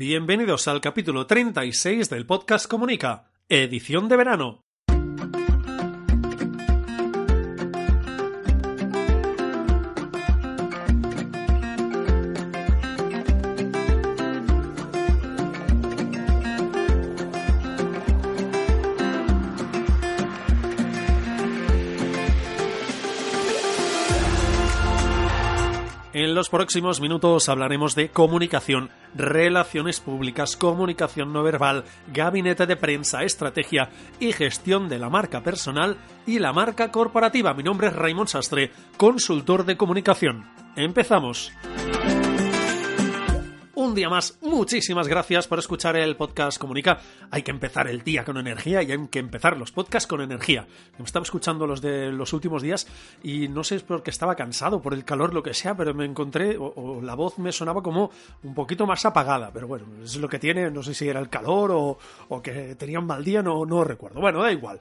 Bienvenidos al capítulo 36 del podcast Comunica, edición de verano. En los próximos minutos hablaremos de comunicación, relaciones públicas, comunicación no verbal, gabinete de prensa, estrategia y gestión de la marca personal y la marca corporativa. Mi nombre es Raymond Sastre, consultor de comunicación. Empezamos un día más, muchísimas gracias por escuchar el podcast Comunica. Hay que empezar el día con energía y hay que empezar los podcasts con energía. Me estaba escuchando los de los últimos días y no sé es porque estaba cansado, por el calor, lo que sea, pero me encontré, o, la voz me sonaba como un poquito más apagada. Pero bueno, es lo que tiene, no sé si era el calor o, o que tenía un mal día, no, no recuerdo. Bueno, da igual.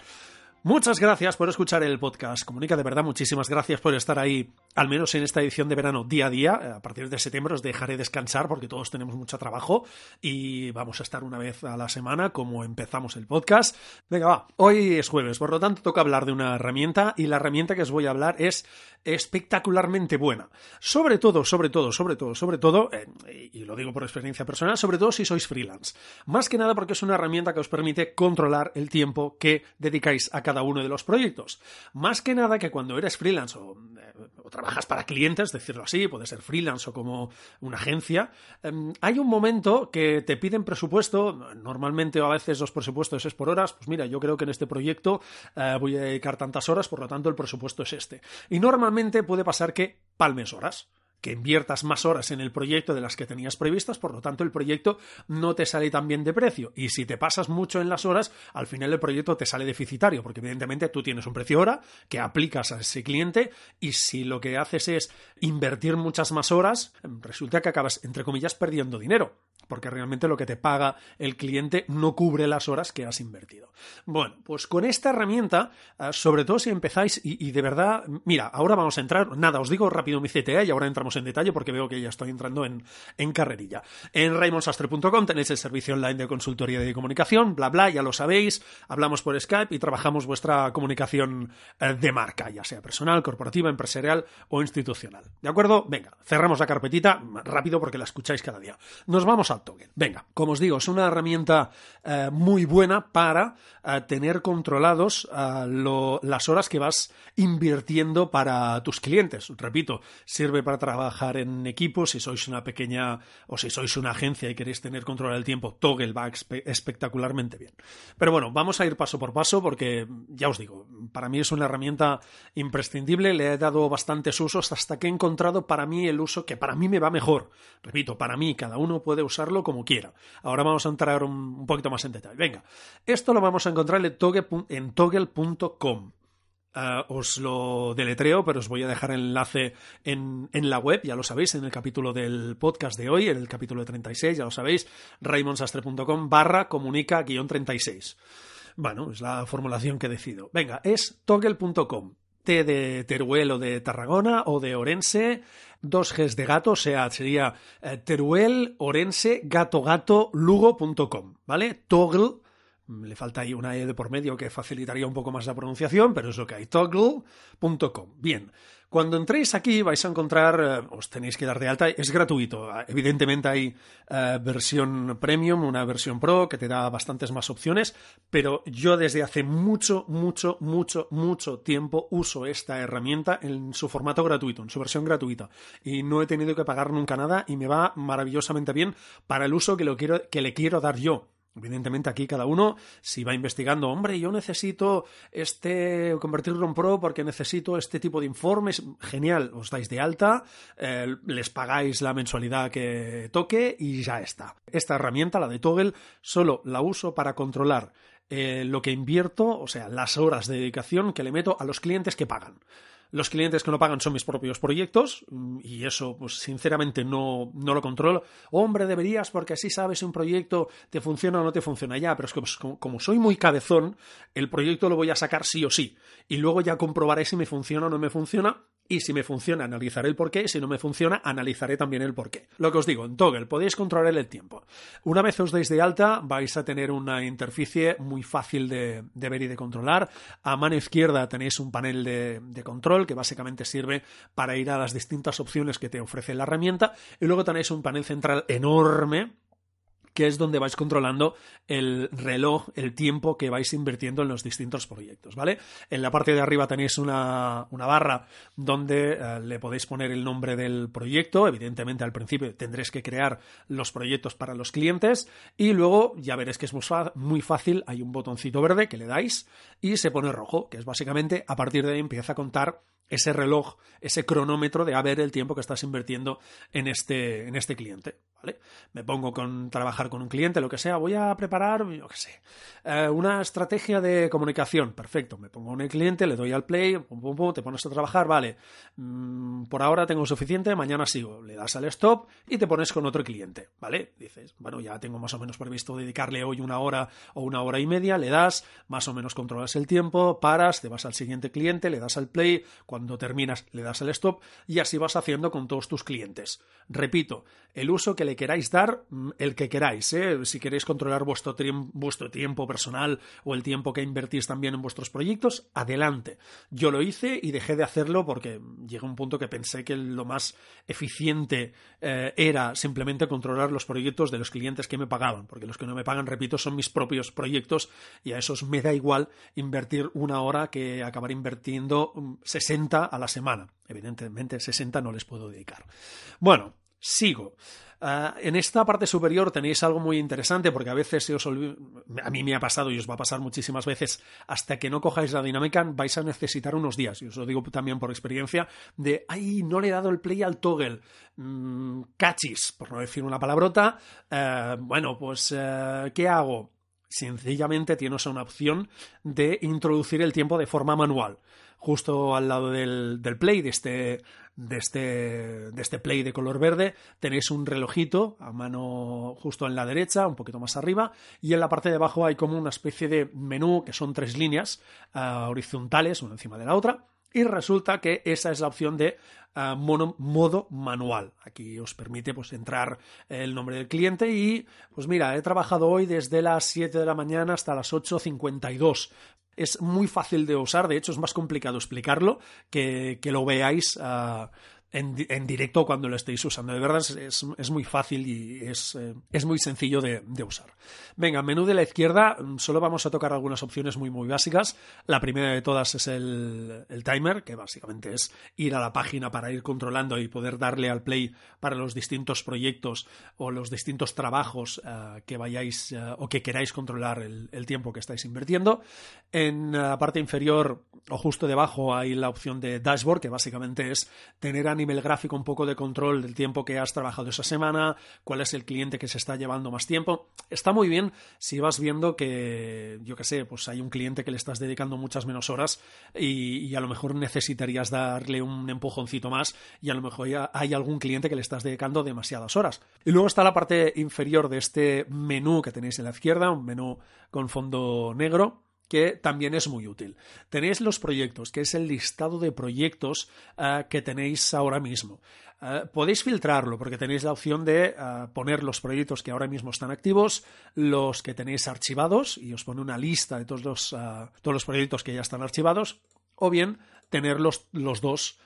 Muchas gracias por escuchar el podcast. Comunica de verdad, muchísimas gracias por estar ahí, al menos en esta edición de verano día a día. A partir de septiembre os dejaré descansar porque todos tenemos mucho trabajo y vamos a estar una vez a la semana como empezamos el podcast. Venga, va, hoy es jueves, por lo tanto toca hablar de una herramienta y la herramienta que os voy a hablar es espectacularmente buena. Sobre todo, sobre todo, sobre todo, sobre todo, eh, y lo digo por experiencia personal, sobre todo si sois freelance. Más que nada porque es una herramienta que os permite controlar el tiempo que dedicáis a cada uno de los proyectos. Más que nada que cuando eres freelance o, eh, trabajas para clientes, decirlo así, puede ser freelance o como una agencia, em, hay un momento que te piden presupuesto, normalmente o a veces los presupuestos es por horas, pues mira, yo creo que en este proyecto eh, voy a dedicar tantas horas, por lo tanto el presupuesto es este. Y normalmente puede pasar que palmes horas que inviertas más horas en el proyecto de las que tenías previstas, por lo tanto el proyecto no te sale tan bien de precio. Y si te pasas mucho en las horas, al final el proyecto te sale deficitario, porque evidentemente tú tienes un precio hora que aplicas a ese cliente y si lo que haces es invertir muchas más horas, resulta que acabas, entre comillas, perdiendo dinero porque realmente lo que te paga el cliente no cubre las horas que has invertido. Bueno, pues con esta herramienta, eh, sobre todo si empezáis y, de verdad, mira, ahora vamos a entrar, nada, os digo rápido mi CTA y ahora entramos en detalle porque veo que ya estoy entrando en, en carrerilla. En raymonsastre.com tenéis el servicio online de consultoría de comunicación, bla, bla, ya lo sabéis, hablamos por Skype y trabajamos vuestra comunicación eh, de marca, ya sea personal, corporativa, empresarial o institucional. ¿De acuerdo? Venga, cerramos la carpetita rápido porque la escucháis cada día. Nos vamos a Venga, como os digo, es una herramienta eh, muy buena para eh, tener controlados eh, las horas que vas invirtiendo para tus clientes. Repito, sirve para trabajar en equipo. Si sois una pequeña o si sois una agencia y queréis tener control del tiempo, Toggle va espectacularmente bien. Pero bueno, vamos a ir paso por paso porque ya os digo, para mí es una herramienta imprescindible. Le he dado bastantes usos hasta que he encontrado para mí el uso que para mí me va mejor. Repito, para mí, cada uno puede usar como quiera. Ahora vamos a entrar un, poquito más en detalle. Venga, esto lo vamos a encontrar en toggle.com. Ah, os lo deletreo, pero os voy a dejar el enlace en, en, la web, ya lo sabéis, en el capítulo del podcast de hoy, en el capítulo de 36, ya lo sabéis, raymonsastre.com barra comunica guion 36. Bueno, es la formulación que decido. Venga, es toggle.com. T de Teruel o de Tarragona o de Orense, dos Gs de gato, o sea, sería eh, Teruel, Orense, gato, gato, lugo.com, ¿vale? Toggle, le falta ahí una E de por medio que facilitaría un poco más la pronunciación, pero es lo que hay, toggle.com. Bien, cuando entréis aquí vais a encontrar, eh, os tenéis que dar de alta, es gratuito. Evidentemente hay eh, versión premium, una versión pro que te da bastantes más opciones, pero yo desde hace mucho, mucho, mucho, mucho tiempo uso esta herramienta en su formato gratuito, en su versión gratuita. Y no he tenido que pagar nunca nada y me va maravillosamente bien para el uso que, lo quiero, que le quiero dar yo. Evidentemente aquí cada uno, si va investigando, hombre, yo necesito este convertirlo en pro porque necesito este tipo de informes, genial, os dais de alta, eh, les pagáis la mensualidad que toque y ya está. Esta herramienta, la de Toggle, solo la uso para controlar eh, lo que invierto, o sea, las horas de dedicación que le meto a los clientes que pagan. Los clientes que no pagan son mis propios proyectos mm, y eso, pues sinceramente no, no lo controlo. Hombre, deberías porque así sabes si un proyecto te funciona o no te funciona ya, pero es que pues, como, soy muy cabezón, el proyecto lo voy a sacar sí o sí y luego ya comprobaré si me funciona o no me funciona y si me funciona analizaré el porqué, si no me funciona analizaré también el porqué. Lo que os digo, en Toggle podéis controlar el tiempo. Una vez os deis de alta vais a tener una interficie muy fácil de, ver y de controlar. A mano izquierda tenéis un panel de, de control que básicamente sirve para ir a las distintas opciones que te ofrece la herramienta y luego tenéis un panel central enorme que es donde vais controlando el reloj, el tiempo que vais invirtiendo en los distintos proyectos, ¿vale? En la parte de arriba tenéis una, barra donde eh, le podéis poner el nombre del proyecto, evidentemente al principio tendréis que crear los proyectos para los clientes y luego ya veréis que es muy fácil, hay un botoncito verde que le dais y se pone rojo, que es básicamente a partir de ahí empieza a contar ese reloj, ese cronómetro de a ver el tiempo que estás invirtiendo en este, en este cliente. ¿vale? Me pongo con trabajar con un cliente, lo que sea, voy a preparar, yo qué sé, eh, una estrategia de comunicación. Perfecto, me pongo con el cliente, le doy al play, pum, pum, pum, te pones a trabajar, vale. Mm, por ahora tengo suficiente, mañana sigo. Le das al stop y te pones con otro cliente, ¿vale? Dices, bueno, ya tengo más o menos previsto dedicarle hoy una hora o una hora y media, le das, más o menos controlas el tiempo, paras, te vas al siguiente cliente, le das al play, cuando terminas le das al stop y así vas haciendo con todos tus clientes. Repito, el uso que le queráis dar, mm, el que queráis, ¿eh? si queréis controlar vuestro, vuestro tiempo personal o el tiempo que invertís también en vuestros proyectos, adelante. Yo lo hice y dejé de hacerlo porque llegó un punto que pensé que lo más eficiente eh, era simplemente controlar los proyectos de los clientes que me pagaban, porque los que no me pagan, repito, son mis propios proyectos y a esos me da igual invertir una hora que acabar invirtiendo 60 a la semana. Evidentemente 60 no les puedo dedicar. Bueno, sigo. Ah, en esta parte superior tenéis algo muy interesante porque a veces se os a mí me ha pasado y os va a pasar muchísimas veces hasta que no cojáis la dinámica vais a necesitar unos días y os lo digo también por experiencia de ay no le he dado el play al toggle mm, cachis por no decir una palabrota eh, bueno pues eh, ¿qué hago? Sencillamente tienes una opción de introducir el tiempo de forma manual. Justo al lado del, play, de este, de, este, de este play de color verde, tenéis un relojito a mano justo en la derecha, un poquito más arriba, y en la parte de abajo hay como una especie de menú que son tres líneas ah, horizontales, una encima de la otra, y resulta que esa es la opción de ah, modo manual. Aquí os permite pues, entrar el nombre del cliente y, pues mira, he trabajado hoy desde las 7 de la mañana hasta las 8.52 es muy fácil de usar, de hecho es más complicado explicarlo que, que lo veáis ah, en, directo cuando lo estéis usando. De verdad es, muy fácil y es, eh, muy sencillo de, usar. Venga, menú de la izquierda, mm, solo vamos a tocar algunas opciones muy muy básicas. La primera de todas es el, timer, que básicamente es ir a la página para ir controlando y poder darle al play para los distintos proyectos o los distintos trabajos eh, que vayáis eh, o que queráis controlar el, el, tiempo que estáis invirtiendo. En la parte inferior o justo debajo hay la opción de dashboard, que básicamente es tener nivel gráfico un poco de control del tiempo que has trabajado esa semana, cuál es el cliente que se está llevando más tiempo. Está muy bien si vas viendo que, yo qué sé, pues hay un cliente que le estás dedicando muchas menos horas y, a lo mejor necesitarías darle un empujoncito más y a lo mejor ya hay algún cliente que le estás dedicando demasiadas horas. Y luego está la parte inferior de este menú que tenéis en la izquierda, un menú con fondo negro que también es muy útil. Tenéis los proyectos, que es el listado de proyectos eh, que tenéis ahora mismo. Eh, podéis filtrarlo porque tenéis la opción de eh, poner los proyectos que ahora mismo están activos, los que tenéis archivados y os pone una lista de todos los, todos los proyectos que ya están archivados, o bien tener los, los dos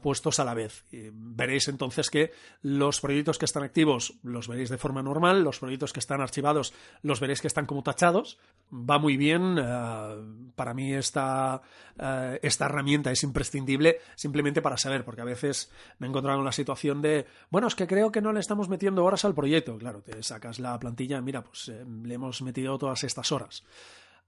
puestos a la vez. veréis entonces que los proyectos que están activos los veréis de forma normal, los proyectos que están archivados los veréis que están como tachados. Va muy bien. Eh, para mí esta, eh, esta herramienta es imprescindible simplemente para saber, porque a veces me he encontrado en la situación de, bueno, es que creo que no le estamos metiendo horas al proyecto. Claro, te sacas la plantilla, mira, pues eh, le hemos metido todas estas horas.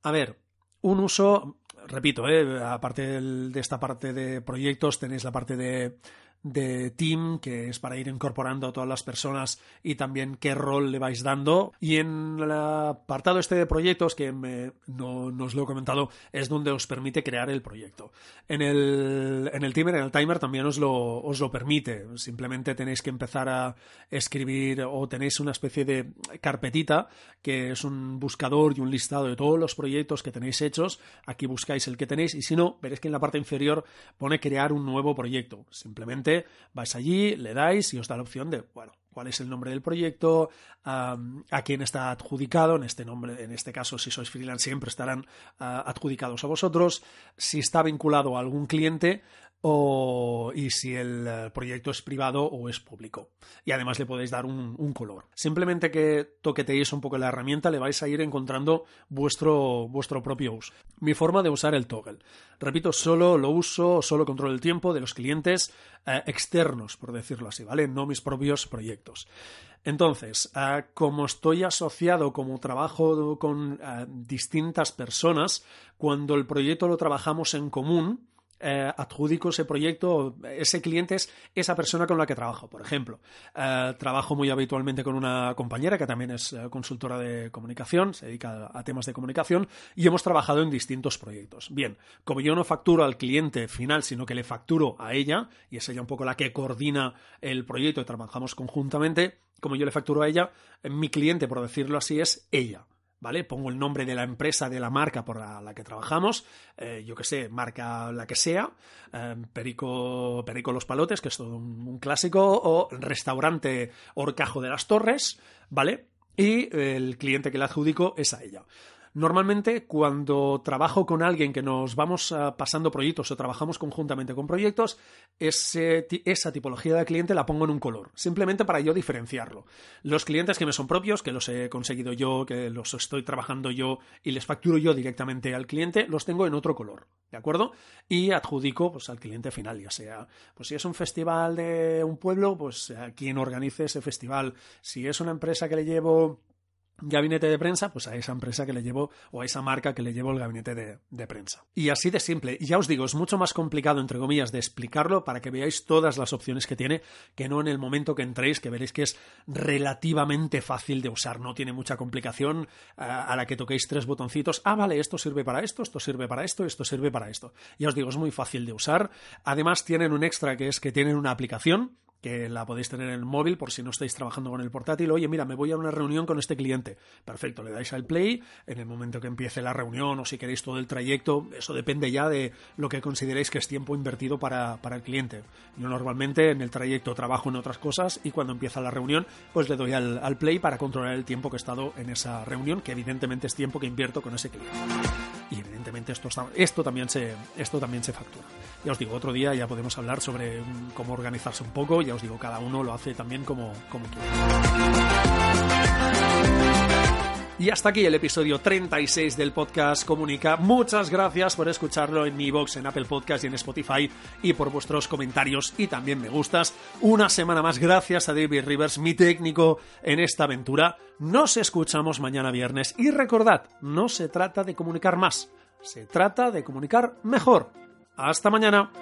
A ver, un uso, repito, eh, aparte de esta parte de proyectos, tenéis la parte de, de team, que es para ir incorporando a todas las personas y también qué rol le vais dando. Y en el apartado este de proyectos, que no, os lo he comentado, es donde os permite crear el proyecto. En el, en el timer, en el timer también os lo, os lo permite. Simplemente tenéis que empezar a escribir o tenéis una especie de carpetita que es un buscador y un listado de todos los proyectos que tenéis hechos. Aquí buscáis el que tenéis y si no, veréis que en la parte inferior pone crear un nuevo proyecto. Simplemente vais allí, le dais y os da la opción de, bueno, cuál es el nombre del proyecto, a quién está adjudicado, en este nombre, en este caso, si sois freelance, siempre estarán ah, adjudicados a vosotros, si está vinculado a algún cliente, o, y si el eh, proyecto es privado o es público. Y además le podéis dar un, color. Simplemente que toqueteéis un poco la herramienta le vais a ir encontrando vuestro, vuestro propio uso. Mi forma de usar el toggle. Repito, solo lo uso, solo controlo el tiempo de los clientes eh, externos, por decirlo así, ¿vale? No mis propios proyectos. Entonces, eh, como estoy asociado, como trabajo con distintas personas, cuando el proyecto lo trabajamos en común, eh, adjudico ese proyecto, ese cliente es esa persona con la que trabajo. Por ejemplo, eh, trabajo muy habitualmente con una compañera que también es eh, consultora de comunicación, se dedica a temas de comunicación y hemos trabajado en distintos proyectos. Bien, como yo no facturo al cliente final, sino que le facturo a ella, y es ella un poco la que coordina el proyecto y trabajamos conjuntamente, como yo le facturo a ella, mi cliente, por decirlo así, es ella. ¿Vale? Pongo el nombre de la empresa, de la marca por la, que trabajamos, eh, yo que sé, marca la que sea, eh, Perico, Perico Los Palotes, que es todo un, clásico, o restaurante Orcajo de las Torres, ¿vale? Y el cliente que le adjudico es a ella. Normalmente, cuando trabajo con alguien que nos vamos ah, pasando proyectos o trabajamos conjuntamente con proyectos, esa tipología de cliente la pongo en un color, simplemente para yo diferenciarlo. Los clientes que me son propios, que los he conseguido yo, que los estoy trabajando yo y les facturo yo directamente al cliente, los tengo en otro color, ¿de acuerdo? Y adjudico pues, al cliente final, ya sea, pues si es un festival de un pueblo, pues a quien organice ese festival. Si es una empresa que le llevo gabinete de prensa, pues a esa empresa que le llevo o a esa marca que le llevo el gabinete de, prensa. Y así de simple. Ya os digo, es mucho más complicado, entre comillas, de explicarlo para que veáis todas las opciones que tiene, que no en el momento que entréis, que veréis que es relativamente fácil de usar. No tiene mucha complicación a, a la que toquéis tres botoncitos. Ah, vale, esto sirve para esto, esto sirve para esto, esto sirve para esto. Ya os digo, es muy fácil de usar. Además, tienen un extra que es que tienen una aplicación que la podéis tener en el móvil por si no estáis trabajando con el portátil. Oye, mira, me voy a una reunión con este cliente. Perfecto, le dais al play. En el momento que empiece la reunión o si queréis todo el trayecto, eso depende ya de lo que consideréis que es tiempo invertido para, el cliente. Yo normalmente en el trayecto trabajo en otras cosas y cuando empieza la reunión, pues le doy al, al play para controlar el tiempo que he estado en esa reunión, que evidentemente es tiempo que invierto con ese cliente. Y evidentemente esto, esto, también, se, esto también se factura. Ya os digo, otro día ya podemos hablar sobre mm, cómo organizarse un poco ya os digo, cada uno lo hace también como, como quiere. Y hasta aquí el episodio 36 del podcast Comunica. Muchas gracias por escucharlo en mi box, en Apple Podcast y en Spotify y por vuestros comentarios y también me gustas. Una semana más, gracias a David Rivers, mi técnico en esta aventura. Nos escuchamos mañana viernes y recordad, no se trata de comunicar más, se trata de comunicar mejor. Hasta mañana.